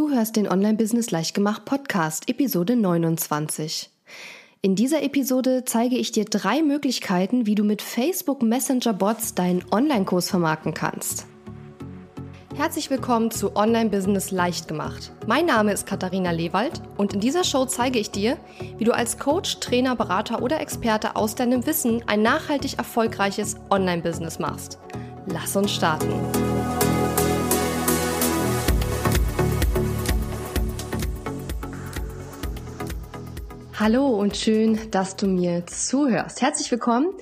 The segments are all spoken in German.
Du hörst den Online-Business Leichtgemacht Podcast, Episode 29. In dieser Episode zeige ich dir drei Möglichkeiten, wie du mit Facebook Messenger Bots deinen Online-Kurs vermarkten kannst. Herzlich willkommen zu Online-Business Leichtgemacht. Mein Name ist Katharina Lewald und in dieser Show zeige ich dir, wie du als Coach, Trainer, Berater oder Experte aus deinem Wissen ein nachhaltig erfolgreiches Online-Business machst. Lass uns starten. Hallo und schön, dass du mir zuhörst. Herzlich willkommen.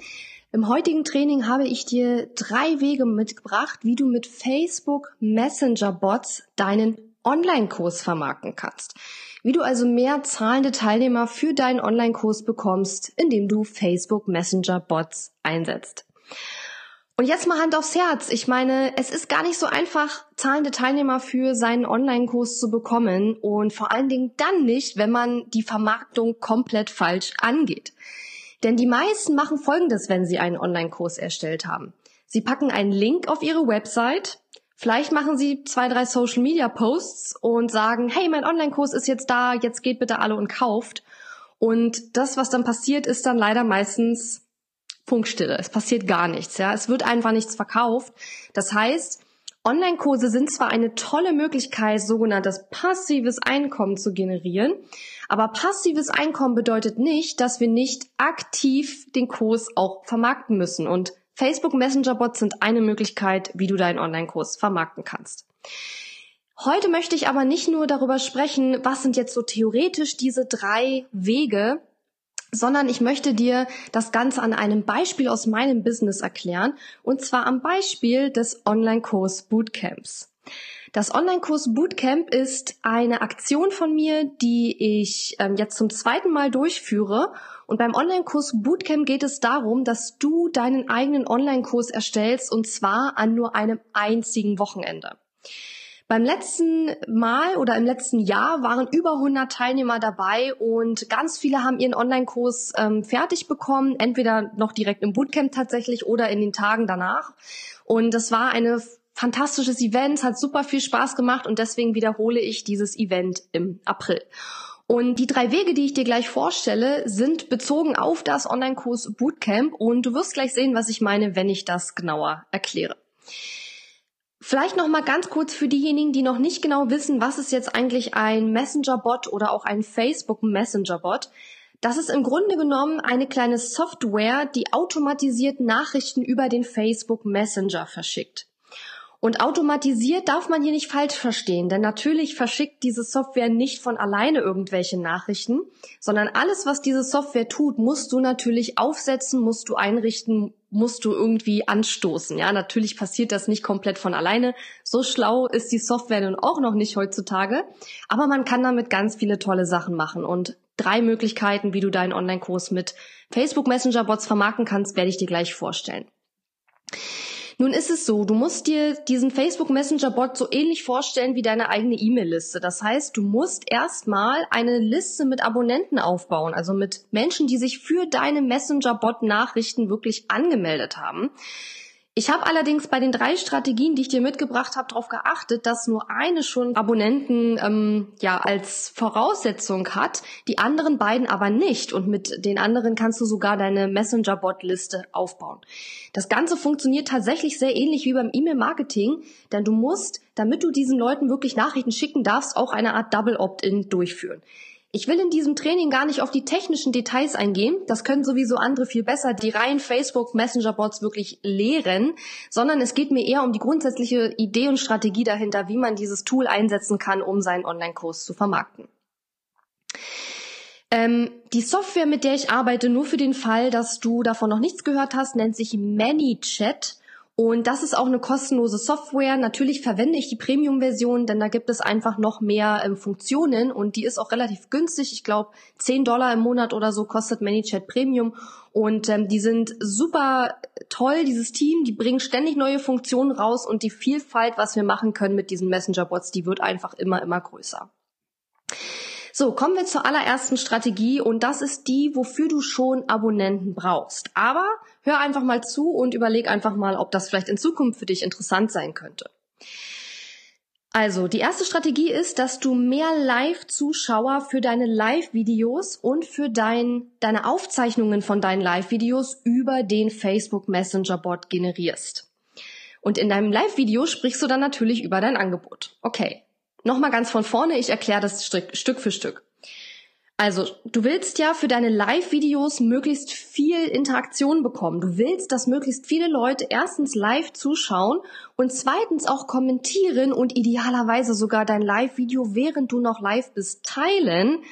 Im heutigen Training habe ich dir drei Wege mitgebracht, wie du mit Facebook Messenger Bots deinen Online-Kurs vermarkten kannst. Wie du also mehr zahlende Teilnehmer für deinen Online-Kurs bekommst, indem du Facebook Messenger Bots einsetzt. Und jetzt mal Hand aufs Herz. Ich meine, es ist gar nicht so einfach, zahlende Teilnehmer für seinen Online-Kurs zu bekommen und vor allen Dingen dann nicht, wenn man die Vermarktung komplett falsch angeht. Denn die meisten machen Folgendes, wenn sie einen Online-Kurs erstellt haben. Sie packen einen Link auf ihre Website, vielleicht machen sie zwei, drei Social-Media-Posts und sagen, hey, mein Online-Kurs ist jetzt da, jetzt geht bitte alle und kauft. Und das, was dann passiert, ist dann leider meistens Funkstille. Es passiert gar nichts, ja. Es wird einfach nichts verkauft. Das heißt, Online-Kurse sind zwar eine tolle Möglichkeit, sogenanntes passives Einkommen zu generieren, aber passives Einkommen bedeutet nicht, dass wir nicht aktiv den Kurs auch vermarkten müssen. Und Facebook Messenger Bots sind eine Möglichkeit, wie du deinen Online-Kurs vermarkten kannst. Heute möchte ich aber nicht nur darüber sprechen, was sind jetzt so theoretisch diese drei Wege, sondern ich möchte dir das Ganze an einem Beispiel aus meinem Business erklären, und zwar am Beispiel des Online-Kurs Bootcamps. Das Online-Kurs Bootcamp ist eine Aktion von mir, die ich ähm, jetzt zum zweiten Mal durchführe. Und beim Online-Kurs Bootcamp geht es darum, dass du deinen eigenen Online-Kurs erstellst und zwar an nur einem einzigen Wochenende. Beim letzten Mal oder im letzten Jahr waren über 100 Teilnehmer dabei und ganz viele haben ihren Online-Kurs ähm, fertig bekommen, entweder noch direkt im Bootcamp tatsächlich oder in den Tagen danach. Und das war eine fantastisches Event, hat super viel Spaß gemacht und deswegen wiederhole ich dieses Event im April. Und die drei Wege, die ich dir gleich vorstelle, sind bezogen auf das Online-Kurs Bootcamp und du wirst gleich sehen, was ich meine, wenn ich das genauer erkläre. Vielleicht noch mal ganz kurz für diejenigen, die noch nicht genau wissen, was ist jetzt eigentlich ein Messenger-Bot oder auch ein Facebook Messenger-Bot. Das ist im Grunde genommen eine kleine Software, die automatisiert Nachrichten über den Facebook Messenger verschickt. Und automatisiert darf man hier nicht falsch verstehen, denn natürlich verschickt diese Software nicht von alleine irgendwelche Nachrichten, sondern alles, was diese Software tut, musst du natürlich aufsetzen, musst du einrichten, musst du irgendwie anstoßen. Ja, natürlich passiert das nicht komplett von alleine. So schlau ist die Software nun auch noch nicht heutzutage, aber man kann damit ganz viele tolle Sachen machen und drei Möglichkeiten, wie du deinen Online-Kurs mit Facebook Messenger Bots vermarkten kannst, werde ich dir gleich vorstellen. Nun ist es so, du musst dir diesen Facebook Messenger Bot so ähnlich vorstellen wie deine eigene E-Mail-Liste. Das heißt, du musst erstmal eine Liste mit Abonnenten aufbauen, also mit Menschen, die sich für deine Messenger Bot Nachrichten wirklich angemeldet haben. Ich habe allerdings bei den drei Strategien, die ich dir mitgebracht habe, darauf geachtet, dass nur eine schon Abonnenten ähm, ja als Voraussetzung hat, die anderen beiden aber nicht. Und mit den anderen kannst du sogar deine Messenger-Bot-Liste aufbauen. Das Ganze funktioniert tatsächlich sehr ähnlich wie beim E-Mail-Marketing, denn du musst, damit du diesen Leuten wirklich Nachrichten schicken darfst, auch eine Art Double Opt-in durchführen. Ich will in diesem Training gar nicht auf die technischen Details eingehen. Das können sowieso andere viel besser, die rein Facebook Messenger Bots wirklich lehren, sondern es geht mir eher um die grundsätzliche Idee und Strategie dahinter, wie man dieses Tool einsetzen kann, um seinen Online-Kurs zu vermarkten. Ähm, die Software, mit der ich arbeite, nur für den Fall, dass du davon noch nichts gehört hast, nennt sich ManyChat. Und das ist auch eine kostenlose Software. Natürlich verwende ich die Premium-Version, denn da gibt es einfach noch mehr ähm, Funktionen und die ist auch relativ günstig. Ich glaube, 10 Dollar im Monat oder so kostet ManyChat Premium. Und ähm, die sind super toll, dieses Team. Die bringen ständig neue Funktionen raus und die Vielfalt, was wir machen können mit diesen Messenger-Bots, die wird einfach immer, immer größer. So, kommen wir zur allerersten Strategie und das ist die, wofür du schon Abonnenten brauchst. Aber hör einfach mal zu und überleg einfach mal, ob das vielleicht in Zukunft für dich interessant sein könnte. Also, die erste Strategie ist, dass du mehr Live-Zuschauer für deine Live-Videos und für dein, deine Aufzeichnungen von deinen Live-Videos über den Facebook Messenger-Bot generierst. Und in deinem Live-Video sprichst du dann natürlich über dein Angebot. Okay. Nochmal ganz von vorne, ich erkläre das Stück, für Stück. Also, du willst ja für deine Live-Videos möglichst viel Interaktion bekommen. Du willst, dass möglichst viele Leute erstens live zuschauen und zweitens auch kommentieren und idealerweise sogar dein Live-Video, während du noch live bist, teilen.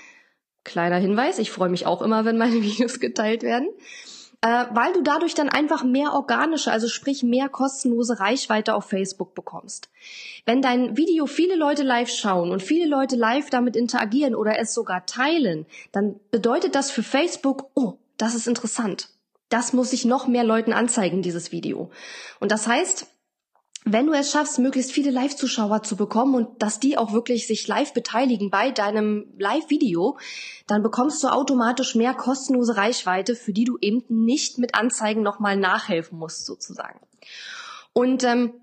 Kleiner Hinweis, ich freue mich auch immer, wenn meine Videos geteilt werden äh, weil du dadurch dann einfach mehr organische, also sprich mehr kostenlose Reichweite auf Facebook bekommst. Wenn dein Video viele Leute live schauen und viele Leute live damit interagieren oder es sogar teilen, dann bedeutet das für Facebook, oh, das ist interessant. Das muss ich noch mehr Leuten anzeigen, dieses Video. Und das heißt, wenn du es schaffst, möglichst viele Live-Zuschauer zu bekommen und dass die auch wirklich sich live beteiligen bei deinem Live-Video, dann bekommst du automatisch mehr kostenlose Reichweite, für die du eben nicht mit Anzeigen nochmal nachhelfen musst, sozusagen. Und ähm,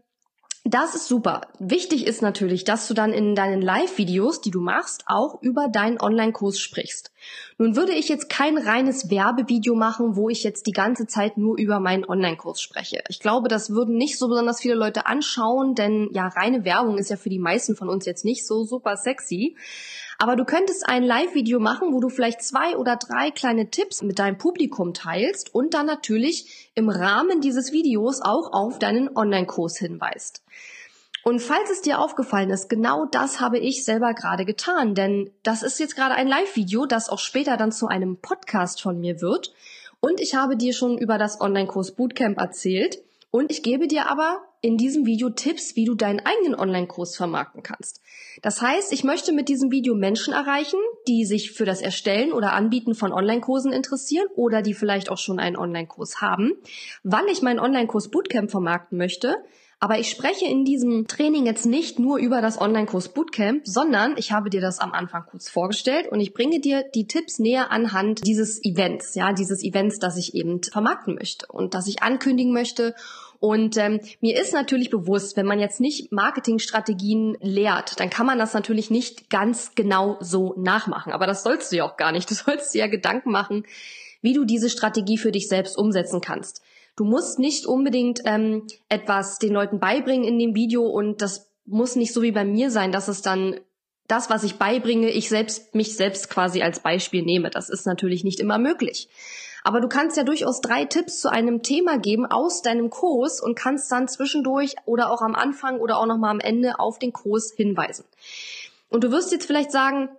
das ist super. Wichtig ist natürlich, dass du dann in deinen Live-Videos, die du machst, auch über deinen Online-Kurs sprichst. Nun würde ich jetzt kein reines Werbevideo machen, wo ich jetzt die ganze Zeit nur über meinen Online-Kurs spreche. Ich glaube, das würden nicht so besonders viele Leute anschauen, denn ja, reine Werbung ist ja für die meisten von uns jetzt nicht so super sexy. Aber du könntest ein Live-Video machen, wo du vielleicht zwei oder drei kleine Tipps mit deinem Publikum teilst und dann natürlich im Rahmen dieses Videos auch auf deinen Online-Kurs hinweist. Und falls es dir aufgefallen ist, genau das habe ich selber gerade getan, denn das ist jetzt gerade ein Live-Video, das auch später dann zu einem Podcast von mir wird. Und ich habe dir schon über das Online-Kurs Bootcamp erzählt. Und ich gebe dir aber in diesem Video Tipps, wie du deinen eigenen Online-Kurs vermarkten kannst. Das heißt, ich möchte mit diesem Video Menschen erreichen, die sich für das Erstellen oder Anbieten von Online-Kursen interessieren oder die vielleicht auch schon einen Online-Kurs haben, weil ich meinen Online-Kurs Bootcamp vermarkten möchte. Aber ich spreche in diesem Training jetzt nicht nur über das Online-Kurs Bootcamp, sondern ich habe dir das am Anfang kurz vorgestellt und ich bringe dir die Tipps näher anhand dieses Events, ja, dieses Events, das ich eben vermarkten möchte und das ich ankündigen möchte und ähm, mir ist natürlich bewusst, wenn man jetzt nicht Marketingstrategien lehrt, dann kann man das natürlich nicht ganz genau so nachmachen. Aber das sollst du ja auch gar nicht. Du sollst dir ja Gedanken machen, wie du diese Strategie für dich selbst umsetzen kannst. Du musst nicht unbedingt ähm, etwas den Leuten beibringen in dem Video und das muss nicht so wie bei mir sein, dass es dann das, was ich beibringe, ich selbst mich selbst quasi als Beispiel nehme. Das ist natürlich nicht immer möglich. Aber du kannst ja durchaus drei Tipps zu einem Thema geben aus deinem Kurs und kannst dann zwischendurch oder auch am Anfang oder auch nochmal am Ende auf den Kurs hinweisen. Und du wirst jetzt vielleicht sagen,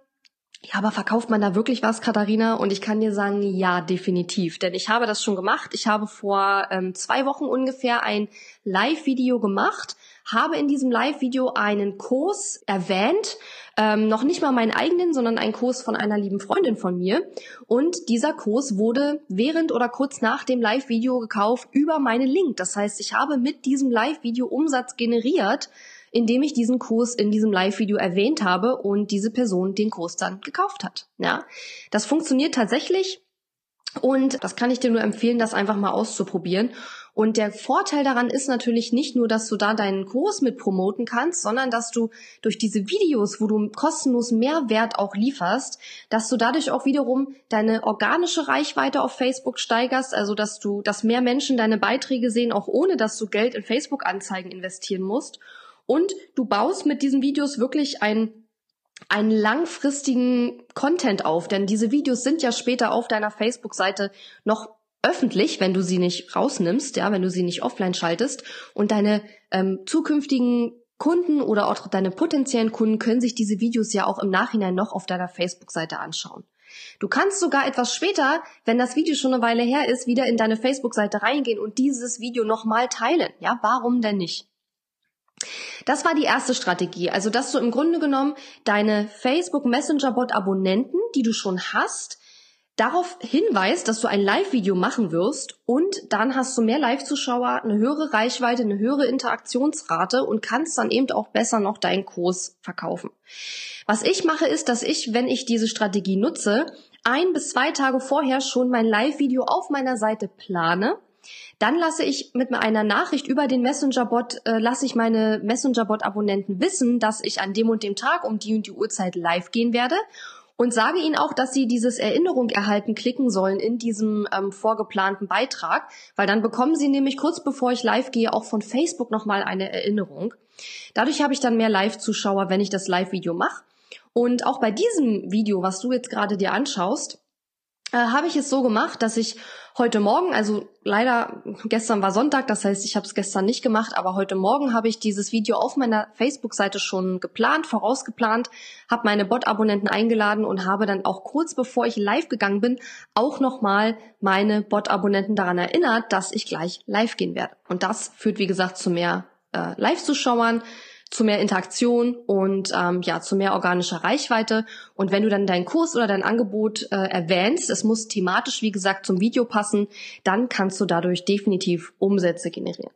ja, aber verkauft man da wirklich was, Katharina? Und ich kann dir sagen, ja, definitiv. Denn ich habe das schon gemacht. Ich habe vor ähm, zwei Wochen ungefähr ein Live-Video gemacht, habe in diesem Live-Video einen Kurs erwähnt, ähm, noch nicht mal meinen eigenen, sondern einen Kurs von einer lieben Freundin von mir. Und dieser Kurs wurde während oder kurz nach dem Live-Video gekauft über meinen Link. Das heißt, ich habe mit diesem Live-Video Umsatz generiert, indem ich diesen Kurs in diesem Live-Video erwähnt habe und diese Person den Kurs dann gekauft hat. Ja, das funktioniert tatsächlich und das kann ich dir nur empfehlen, das einfach mal auszuprobieren. Und der Vorteil daran ist natürlich nicht nur, dass du da deinen Kurs mit promoten kannst, sondern dass du durch diese Videos, wo du kostenlos Mehrwert auch lieferst, dass du dadurch auch wiederum deine organische Reichweite auf Facebook steigerst, also dass du, dass mehr Menschen deine Beiträge sehen, auch ohne dass du Geld in Facebook-Anzeigen investieren musst. Und du baust mit diesen Videos wirklich ein einen langfristigen Content auf, denn diese Videos sind ja später auf deiner Facebook-Seite noch öffentlich, wenn du sie nicht rausnimmst, ja, wenn du sie nicht offline schaltest und deine ähm, zukünftigen Kunden oder auch deine potenziellen Kunden können sich diese Videos ja auch im Nachhinein noch auf deiner Facebook-Seite anschauen. Du kannst sogar etwas später, wenn das Video schon eine Weile her ist, wieder in deine Facebook-Seite reingehen und dieses Video nochmal teilen. Ja, warum denn nicht? Das war die erste Strategie. Also, dass du im Grunde genommen deine Facebook Messenger Bot Abonnenten, die du schon hast, darauf hinweist, dass du ein Live-Video machen wirst und dann hast du mehr Live-Zuschauer, eine höhere Reichweite, eine höhere Interaktionsrate und kannst dann eben auch besser noch deinen Kurs verkaufen. Was ich mache ist, dass ich, wenn ich diese Strategie nutze, ein bis zwei Tage vorher schon mein Live-Video auf meiner Seite plane Dann lasse ich mit einer Nachricht über den Messenger-Bot, äh, lasse ich meine Messenger-Bot-Abonnenten wissen, dass ich an dem und dem Tag um die und die Uhrzeit live gehen werde und sage ihnen auch, dass sie dieses Erinnerung erhalten klicken sollen in diesem ähm, vorgeplanten Beitrag, weil dann bekommen sie nämlich kurz bevor ich live gehe auch von Facebook nochmal eine Erinnerung. Dadurch habe ich dann mehr Live-Zuschauer, wenn ich das Live-Video mache. Und auch bei diesem Video, was du jetzt gerade dir anschaust, äh, habe ich es so gemacht, dass ich heute Morgen, also leider gestern war Sonntag, das heißt, ich habe es gestern nicht gemacht, aber heute Morgen habe ich dieses Video auf meiner Facebook-Seite schon geplant, vorausgeplant, habe meine Bot-Abonnenten eingeladen und habe dann auch kurz bevor ich live gegangen bin, auch nochmal meine Bot-Abonnenten daran erinnert, dass ich gleich live gehen werde. Und das führt, wie gesagt, zu mehr äh, Live-Zuschauern, zu mehr Interaktion und ähm, ja zu mehr organischer Reichweite. Und wenn du dann deinen Kurs oder dein Angebot äh, erwähnst, es muss thematisch wie gesagt zum Video passen, dann kannst du dadurch definitiv Umsätze generieren.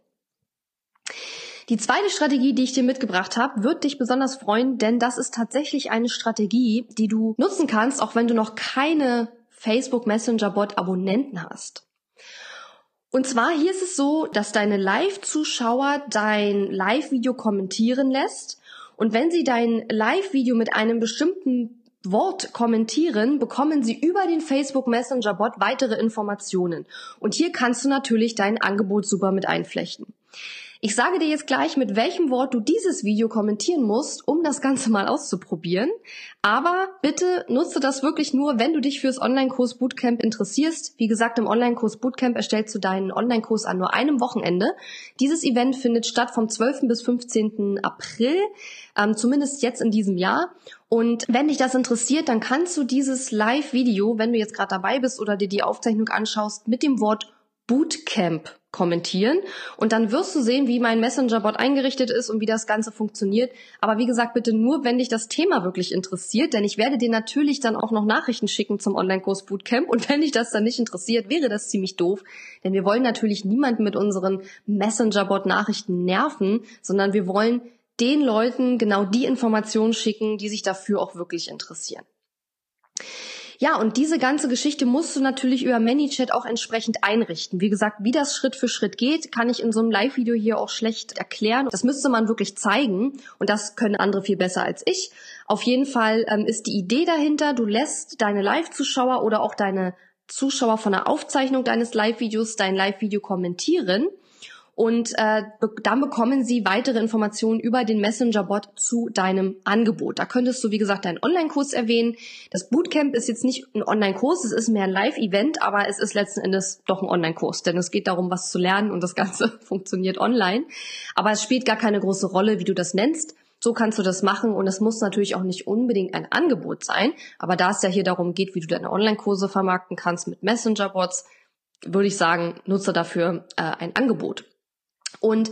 Die zweite Strategie, die ich dir mitgebracht habe, wird dich besonders freuen, denn das ist tatsächlich eine Strategie, die du nutzen kannst, auch wenn du noch keine Facebook Messenger Bot Abonnenten hast. Und zwar hier ist es so, dass deine Live-Zuschauer dein Live-Video kommentieren lässt. Und wenn sie dein Live-Video mit einem bestimmten Wort kommentieren, bekommen sie über den Facebook Messenger Bot weitere Informationen. Und hier kannst du natürlich dein Angebot super mit einflechten. Ich sage dir jetzt gleich, mit welchem Wort du dieses Video kommentieren musst, um das Ganze mal auszuprobieren. Aber bitte nutze das wirklich nur, wenn du dich fürs Online-Kurs Bootcamp interessierst. Wie gesagt, im Online-Kurs Bootcamp erstellst du deinen Online-Kurs an nur einem Wochenende. Dieses Event findet statt vom 12. bis 15. April, ähm, zumindest jetzt in diesem Jahr. Und wenn dich das interessiert, dann kannst du dieses Live-Video, wenn du jetzt gerade dabei bist oder dir die Aufzeichnung anschaust, mit dem Wort Bootcamp kommentieren und dann wirst du sehen, wie mein Messenger-Bot eingerichtet ist und wie das Ganze funktioniert. Aber wie gesagt, bitte nur, wenn dich das Thema wirklich interessiert, denn ich werde dir natürlich dann auch noch Nachrichten schicken zum Online-Kurs Bootcamp und wenn dich das dann nicht interessiert, wäre das ziemlich doof, denn wir wollen natürlich niemanden mit unseren Messenger-Bot-Nachrichten nerven, sondern wir wollen den Leuten genau die Informationen schicken, die sich dafür auch wirklich interessieren. Ja, und diese ganze Geschichte musst du natürlich über ManyChat auch entsprechend einrichten. Wie gesagt, wie das Schritt für Schritt geht, kann ich in so einem Live-Video hier auch schlecht erklären. Das müsste man wirklich zeigen und das können andere viel besser als ich. Auf jeden Fall ähm, ist die Idee dahinter, du lässt deine Live-Zuschauer oder auch deine Zuschauer von der Aufzeichnung deines Live-Videos dein Live-Video kommentieren und äh, dann bekommen sie weitere Informationen über den Messenger-Bot zu deinem Angebot. Da könntest du, wie gesagt, deinen Online-Kurs erwähnen. Das Bootcamp ist jetzt nicht ein Online-Kurs, es ist mehr ein Live-Event, aber es ist letzten Endes doch ein Online-Kurs, denn es geht darum, was zu lernen und das Ganze funktioniert online. Aber es spielt gar keine große Rolle, wie du das nennst. So kannst du das machen und es muss natürlich auch nicht unbedingt ein Angebot sein, aber da es ja hier darum geht, wie du deine Online-Kurse vermarkten kannst mit Messenger-Bots, würde ich sagen, nutze dafür äh, ein Angebot. Und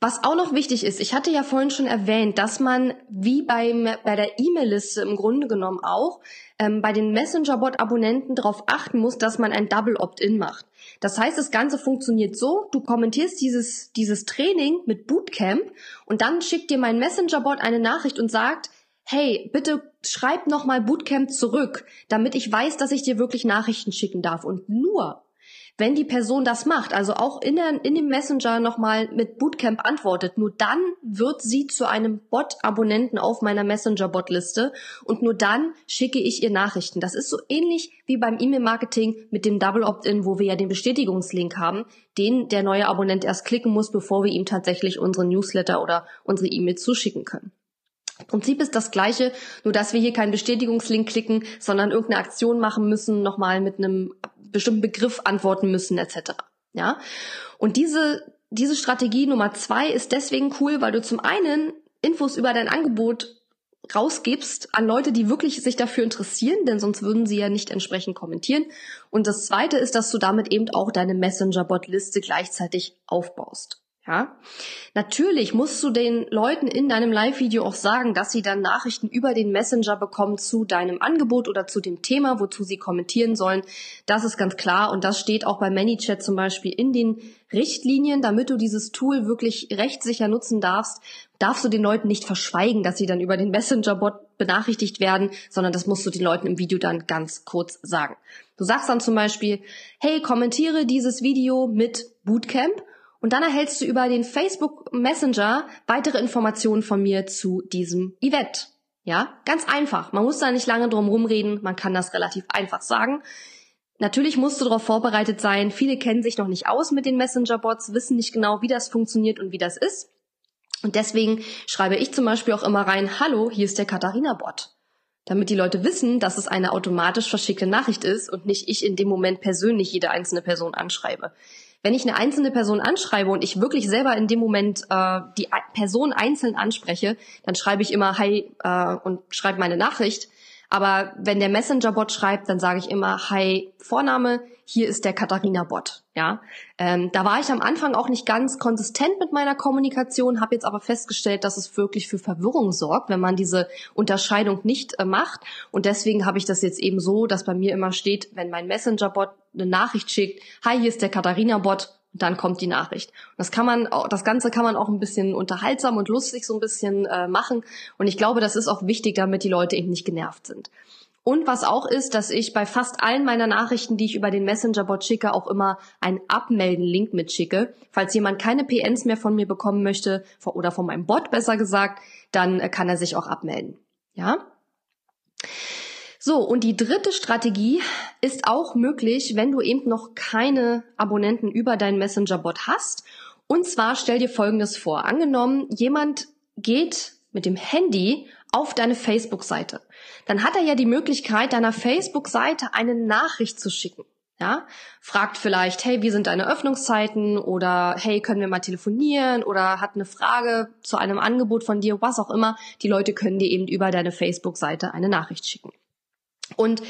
was auch noch wichtig ist, ich hatte ja vorhin schon erwähnt, dass man wie beim, bei der E-Mail-Liste im Grunde genommen auch ähm, bei den Messenger-Bot-Abonnenten darauf achten muss, dass man ein Double Opt-in macht. Das heißt, das Ganze funktioniert so, du kommentierst dieses, dieses Training mit Bootcamp und dann schickt dir mein Messenger-Bot eine Nachricht und sagt, hey, bitte schreib nochmal Bootcamp zurück, damit ich weiß, dass ich dir wirklich Nachrichten schicken darf. Und nur wenn die Person das macht, also auch in, der, in dem Messenger nochmal mit Bootcamp antwortet, nur dann wird sie zu einem Bot-Abonnenten auf meiner Messenger-Bot-Liste und nur dann schicke ich ihr Nachrichten. Das ist so ähnlich wie beim E-Mail-Marketing mit dem Double Opt-in, wo wir ja den Bestätigungslink haben, den der neue Abonnent erst klicken muss, bevor wir ihm tatsächlich unsere Newsletter oder unsere E-Mail zuschicken können. Prinzip ist das gleiche, nur dass wir hier keinen Bestätigungslink klicken, sondern irgendeine Aktion machen müssen, nochmal mit einem bestimmten Begriff antworten müssen etc. Ja, und diese diese Strategie Nummer zwei ist deswegen cool, weil du zum einen Infos über dein Angebot rausgibst an Leute, die wirklich sich dafür interessieren, denn sonst würden sie ja nicht entsprechend kommentieren. Und das zweite ist, dass du damit eben auch deine Messenger-Bot-Liste gleichzeitig aufbaust. Ja, natürlich musst du den Leuten in deinem Live-Video auch sagen, dass sie dann Nachrichten über den Messenger bekommen zu deinem Angebot oder zu dem Thema, wozu sie kommentieren sollen. Das ist ganz klar und das steht auch bei ManyChat zum Beispiel in den Richtlinien, damit du dieses Tool wirklich rechtssicher nutzen darfst, darfst du den Leuten nicht verschweigen, dass sie dann über den Messenger-Bot benachrichtigt werden, sondern das musst du den Leuten im Video dann ganz kurz sagen. Du sagst dann zum Beispiel, hey, kommentiere dieses Video mit Bootcamp und dann erhältst du über den Facebook Messenger weitere Informationen von mir zu diesem Event. Ja, ganz einfach. Man muss da nicht lange drum rumreden. Man kann das relativ einfach sagen. Natürlich musst du darauf vorbereitet sein. Viele kennen sich noch nicht aus mit den Messenger-Bots, wissen nicht genau, wie das funktioniert und wie das ist. Und deswegen schreibe ich zum Beispiel auch immer rein, hallo, hier ist der Katharina-Bot. Damit die Leute wissen, dass es eine automatisch verschickte Nachricht ist und nicht ich in dem Moment persönlich jede einzelne Person anschreibe. Wenn ich eine einzelne Person anschreibe und ich wirklich selber in dem Moment äh, die Person einzeln anspreche, dann schreibe ich immer Hi äh, und schreibe meine Nachricht. Aber wenn der Messenger-Bot schreibt, dann sage ich immer, hi, Vorname, hier ist der Katharina-Bot. Ja, ähm, da war ich am Anfang auch nicht ganz konsistent mit meiner Kommunikation, habe jetzt aber festgestellt, dass es wirklich für Verwirrung sorgt, wenn man diese Unterscheidung nicht äh, macht. Und deswegen habe ich das jetzt eben so, dass bei mir immer steht, wenn mein Messenger-Bot eine Nachricht schickt, hi, hier ist der Katharina-Bot, und dann kommt die Nachricht. Das kann man, das Ganze kann man auch ein bisschen unterhaltsam und lustig so ein bisschen äh, machen. Und ich glaube, das ist auch wichtig, damit die Leute eben nicht genervt sind. Und was auch ist, dass ich bei fast allen meiner Nachrichten, die ich über den Messenger-Bot schicke, auch immer einen Abmelden-Link mitschicke. Falls jemand keine PNs mehr von mir bekommen möchte, oder von meinem Bot besser gesagt, dann äh, kann er sich auch abmelden. Ja? So, und die dritte Strategie ist auch möglich, wenn du eben noch keine Abonnenten über deinen Messenger-Bot hast. Und zwar stell dir Folgendes vor. Angenommen, jemand geht mit dem Handy auf deine Facebook-Seite. Dann hat er ja die Möglichkeit, deiner Facebook-Seite eine Nachricht zu schicken. Ja, fragt vielleicht, hey, wie sind deine Öffnungszeiten? Oder hey, können wir mal telefonieren? Oder hat eine Frage zu einem Angebot von dir, was auch immer. Die Leute können dir eben über deine Facebook-Seite eine Nachricht schicken. Und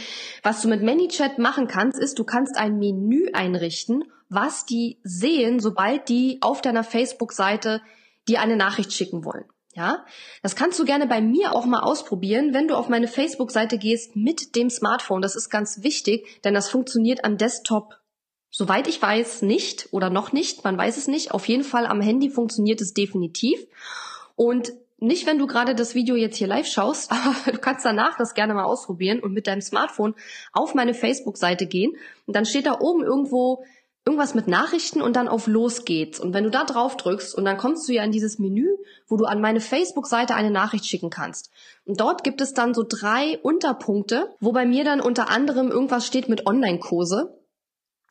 was du mit ManyChat machen kannst, ist, du kannst ein Menü einrichten, was die sehen, sobald die auf deiner Facebook-Seite dir eine Nachricht schicken wollen. Ja, das kannst du gerne bei mir auch mal ausprobieren, wenn du auf meine Facebook-Seite gehst mit dem Smartphone. Das ist ganz wichtig, denn das funktioniert am Desktop, soweit ich weiß, nicht oder noch nicht. Man weiß es nicht. Auf jeden Fall am Handy funktioniert es definitiv. Und nicht, wenn du gerade das Video jetzt hier live schaust, aber du kannst danach das gerne mal ausprobieren und mit deinem Smartphone auf meine Facebook-Seite gehen. Und dann steht da oben irgendwo irgendwas mit Nachrichten und dann auf Los geht's. Und wenn du da drauf drückst und dann kommst du ja in dieses Menü, wo du an meine Facebook-Seite eine Nachricht schicken kannst. Und dort gibt es dann so drei Unterpunkte, wo bei mir dann unter anderem irgendwas steht mit Online-Kurse.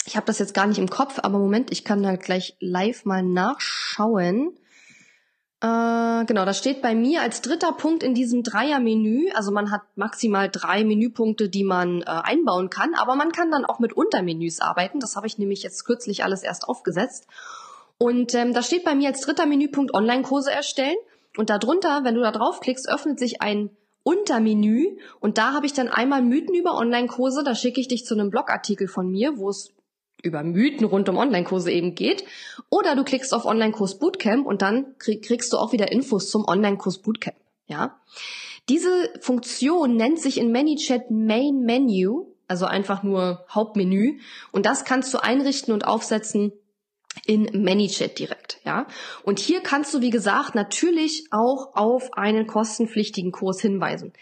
Ich habe das jetzt gar nicht im Kopf, aber Moment, ich kann da gleich live mal nachschauen. Äh, genau, das steht bei mir als dritter Punkt in diesem Dreier-Menü. Also man hat maximal drei Menüpunkte, die man äh, einbauen kann, aber man kann dann auch mit Untermenüs arbeiten. Das habe ich nämlich jetzt kürzlich alles erst aufgesetzt. Und ähm, da steht bei mir als dritter Menüpunkt Online-Kurse erstellen. Und darunter, wenn du da draufklickst, öffnet sich ein Untermenü und da habe ich dann einmal Mythen über Online-Kurse. Da schicke ich dich zu einem Blogartikel von mir, wo es über Mythen rund um Online-Kurse eben geht. Oder du klickst auf Online-Kurs Bootcamp und dann kriegst du auch wieder Infos zum Online-Kurs Bootcamp. Ja. Diese Funktion nennt sich in ManyChat Main Menu, also einfach nur Hauptmenü. Und das kannst du einrichten und aufsetzen in ManyChat direkt, ja. Und hier kannst du, wie gesagt, natürlich auch auf einen kostenpflichtigen Kurs hinweisen.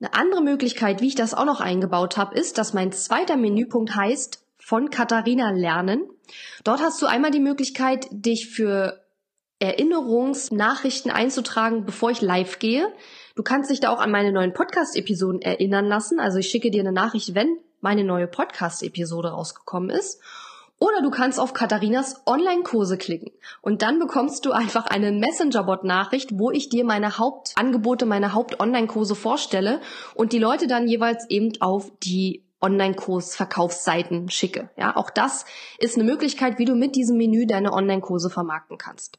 Eine andere Möglichkeit, wie ich das auch noch eingebaut habe, ist, dass mein zweiter Menüpunkt heißt von Katharina lernen. Dort hast du einmal die Möglichkeit, dich für Erinnerungsnachrichten einzutragen, bevor ich live gehe. Du kannst dich da auch an meine neuen Podcast-Episoden erinnern lassen. Also ich schicke dir eine Nachricht, wenn meine neue Podcast-Episode rausgekommen ist. Oder du kannst auf Katharinas Online-Kurse klicken und dann bekommst du einfach eine Messenger-Bot-Nachricht, wo ich dir meine Hauptangebote, meine Haupt-Online-Kurse vorstelle und die Leute dann jeweils eben auf die Online-Kurs-Verkaufsseiten schicke. Ja, auch das ist eine Möglichkeit, wie du mit diesem Menü deine Online-Kurse vermarkten kannst.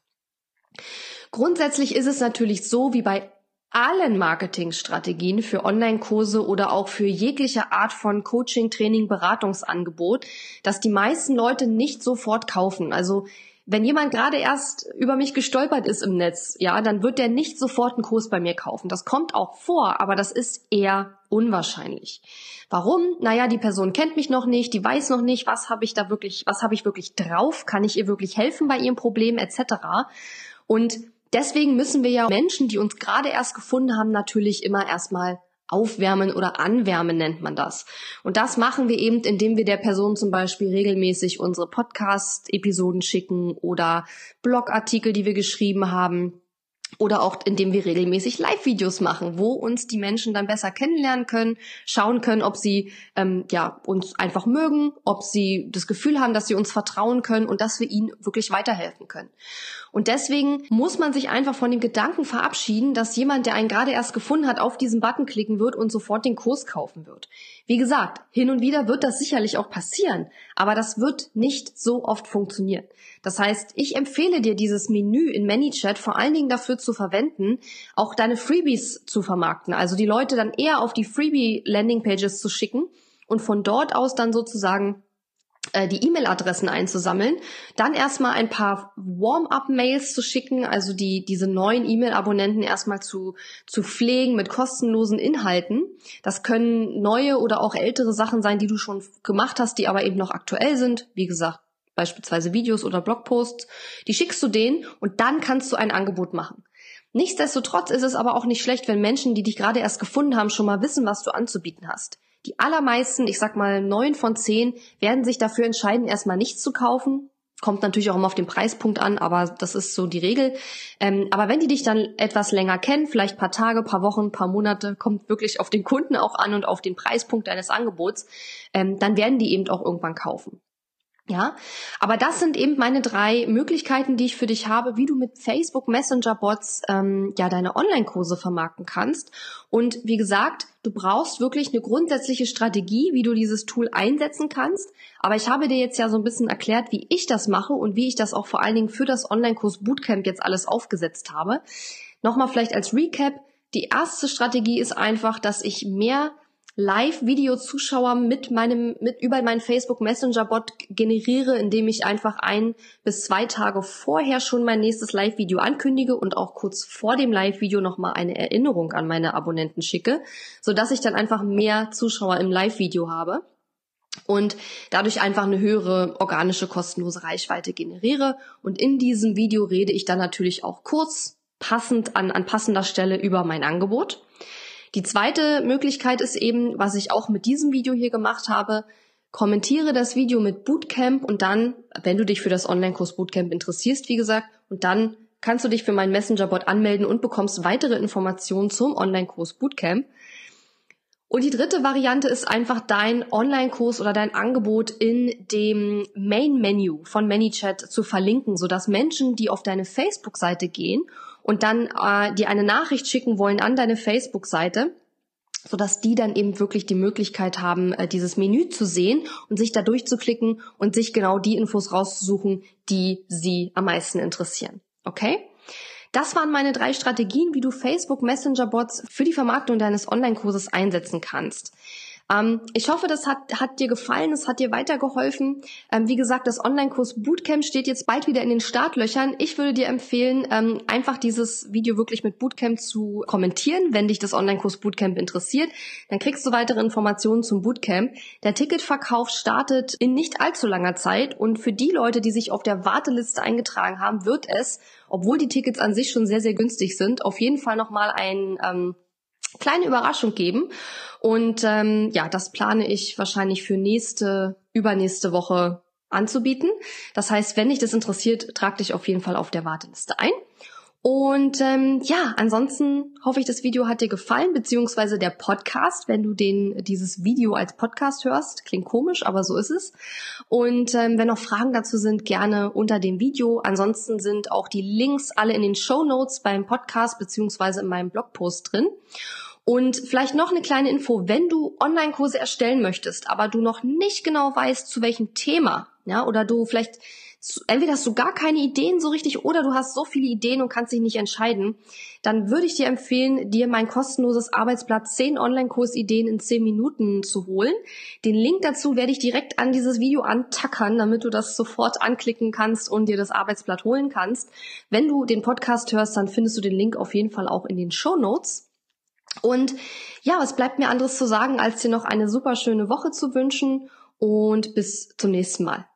Grundsätzlich ist es natürlich so, wie bei allen Marketingstrategien für Online-Kurse oder auch für jegliche Art von Coaching, Training, Beratungsangebot, dass die meisten Leute nicht sofort kaufen. Also wenn jemand gerade erst über mich gestolpert ist im Netz, ja, dann wird der nicht sofort einen Kurs bei mir kaufen. Das kommt auch vor, aber das ist eher unwahrscheinlich. Warum? Naja, die Person kennt mich noch nicht, die weiß noch nicht, was habe ich da wirklich, was habe ich wirklich drauf, kann ich ihr wirklich helfen bei ihrem Problem etc. Und deswegen müssen wir ja Menschen, die uns gerade erst gefunden haben, natürlich immer erstmal Aufwärmen oder Anwärmen nennt man das. Und das machen wir eben, indem wir der Person zum Beispiel regelmäßig unsere Podcast-Episoden schicken oder Blogartikel, die wir geschrieben haben oder auch indem wir regelmäßig Live-Videos machen, wo uns die Menschen dann besser kennenlernen können, schauen können, ob sie ähm, ja uns einfach mögen, ob sie das Gefühl haben, dass sie uns vertrauen können und dass wir ihnen wirklich weiterhelfen können. Und deswegen muss man sich einfach von dem Gedanken verabschieden, dass jemand, der einen gerade erst gefunden hat, auf diesen Button klicken wird und sofort den Kurs kaufen wird. Wie gesagt, hin und wieder wird das sicherlich auch passieren, aber das wird nicht so oft funktionieren. Das heißt, ich empfehle dir dieses Menü in ManyChat vor allen Dingen dafür zu verwenden, auch deine Freebies zu vermarkten. Also die Leute dann eher auf die Freebie-Landing-Pages zu schicken und von dort aus dann sozusagen die E-Mail-Adressen einzusammeln, dann erstmal ein paar Warm-up-Mails zu schicken, also die diese neuen E-Mail-Abonnenten erstmal zu zu pflegen mit kostenlosen Inhalten. Das können neue oder auch ältere Sachen sein, die du schon gemacht hast, die aber eben noch aktuell sind. Wie gesagt, beispielsweise Videos oder Blogposts, die schickst du denen und dann kannst du ein Angebot machen. Nichtsdestotrotz ist es aber auch nicht schlecht, wenn Menschen, die dich gerade erst gefunden haben, schon mal wissen, was du anzubieten hast. Die allermeisten, ich sag mal neun von zehn, werden sich dafür entscheiden, erstmal nichts zu kaufen. Kommt natürlich auch immer auf den Preispunkt an, aber das ist so die Regel. Ähm, aber wenn die dich dann etwas länger kennen, vielleicht paar Tage, paar Wochen, paar Monate, kommt wirklich auf den Kunden auch an und auf den Preispunkt deines Angebots, ähm, dann werden die eben auch irgendwann kaufen. Ja, aber das sind eben meine drei Möglichkeiten, die ich für dich habe, wie du mit Facebook Messenger Bots ähm, ja deine Online-Kurse vermarkten kannst. Und wie gesagt, du brauchst wirklich eine grundsätzliche Strategie, wie du dieses Tool einsetzen kannst. Aber ich habe dir jetzt ja so ein bisschen erklärt, wie ich das mache und wie ich das auch vor allen Dingen für das Online-Kurs Bootcamp jetzt alles aufgesetzt habe. Nochmal vielleicht als Recap. Die erste Strategie ist einfach, dass ich mehr Live-Video-Zuschauer mit meinem, mit über meinen Facebook Messenger-Bot generiere, indem ich einfach ein bis zwei Tage vorher schon mein nächstes Live-Video ankündige und auch kurz vor dem Live-Video nochmal eine Erinnerung an meine Abonnenten schicke, so dass ich dann einfach mehr Zuschauer im Live-Video habe und dadurch einfach eine höhere organische kostenlose Reichweite generiere. Und in diesem Video rede ich dann natürlich auch kurz passend an, an passender Stelle über mein Angebot. Die zweite Möglichkeit ist eben, was ich auch mit diesem Video hier gemacht habe, kommentiere das Video mit Bootcamp und dann, wenn du dich für das Online-Kurs Bootcamp interessierst, wie gesagt, und dann kannst du dich für meinen Messenger-Bot anmelden und bekommst weitere Informationen zum Online-Kurs Bootcamp. Und die dritte Variante ist einfach dein Online-Kurs oder dein Angebot in dem Main-Menu von ManyChat zu verlinken, sodass Menschen, die auf deine Facebook-Seite gehen und dann äh, dir eine Nachricht schicken wollen an deine Facebook-Seite, sodass die dann eben wirklich die Möglichkeit haben, äh, dieses Menü zu sehen und sich da durchzuklicken und sich genau die Infos rauszusuchen, die sie am meisten interessieren. Okay? Das waren meine drei Strategien, wie du Facebook Messenger Bots für die Vermarktung deines Online-Kurses einsetzen kannst. Ähm, ich hoffe, das hat, hat dir gefallen, es hat dir weitergeholfen. Ähm, wie gesagt, das Online-Kurs Bootcamp steht jetzt bald wieder in den Startlöchern. Ich würde dir empfehlen, ähm, einfach dieses Video wirklich mit Bootcamp zu kommentieren, wenn dich das Online-Kurs Bootcamp interessiert. Dann kriegst du weitere Informationen zum Bootcamp. Der Ticketverkauf startet in nicht allzu langer Zeit und für die Leute, die sich auf der Warteliste eingetragen haben, wird es, obwohl die Tickets an sich schon sehr, sehr günstig sind, auf jeden Fall nochmal ein ähm, kleine Überraschung geben. Und ähm, ja, das plane ich wahrscheinlich für nächste, übernächste Woche anzubieten. Das heißt, wenn dich das interessiert, trag dich auf jeden Fall auf der Warteliste ein. Und ähm, ja, ansonsten hoffe ich, das Video hat dir gefallen, beziehungsweise der Podcast, wenn du den dieses Video als Podcast hörst. Klingt komisch, aber so ist es. Und ähm, wenn noch Fragen dazu sind, gerne unter dem Video. Ansonsten sind auch die Links alle in den Show Notes beim Podcast beziehungsweise in meinem Blogpost drin. Und vielleicht noch eine kleine Info, wenn du Online-Kurse erstellen möchtest, aber du noch nicht genau weißt, zu welchem Thema, ja, oder du vielleicht entweder hast du gar keine Ideen so richtig oder du hast so viele Ideen und kannst dich nicht entscheiden, dann würde ich dir empfehlen, dir mein kostenloses Arbeitsblatt 10 Online-Kurs-Ideen in 10 Minuten zu holen. Den Link dazu werde ich direkt an dieses Video antackern, damit du das sofort anklicken kannst und dir das Arbeitsblatt holen kannst. Wenn du den Podcast hörst, dann findest du den Link auf jeden Fall auch in den Show Notes. Und ja, was bleibt mir anderes zu sagen, als dir noch eine super schöne Woche zu wünschen und bis zum nächsten Mal.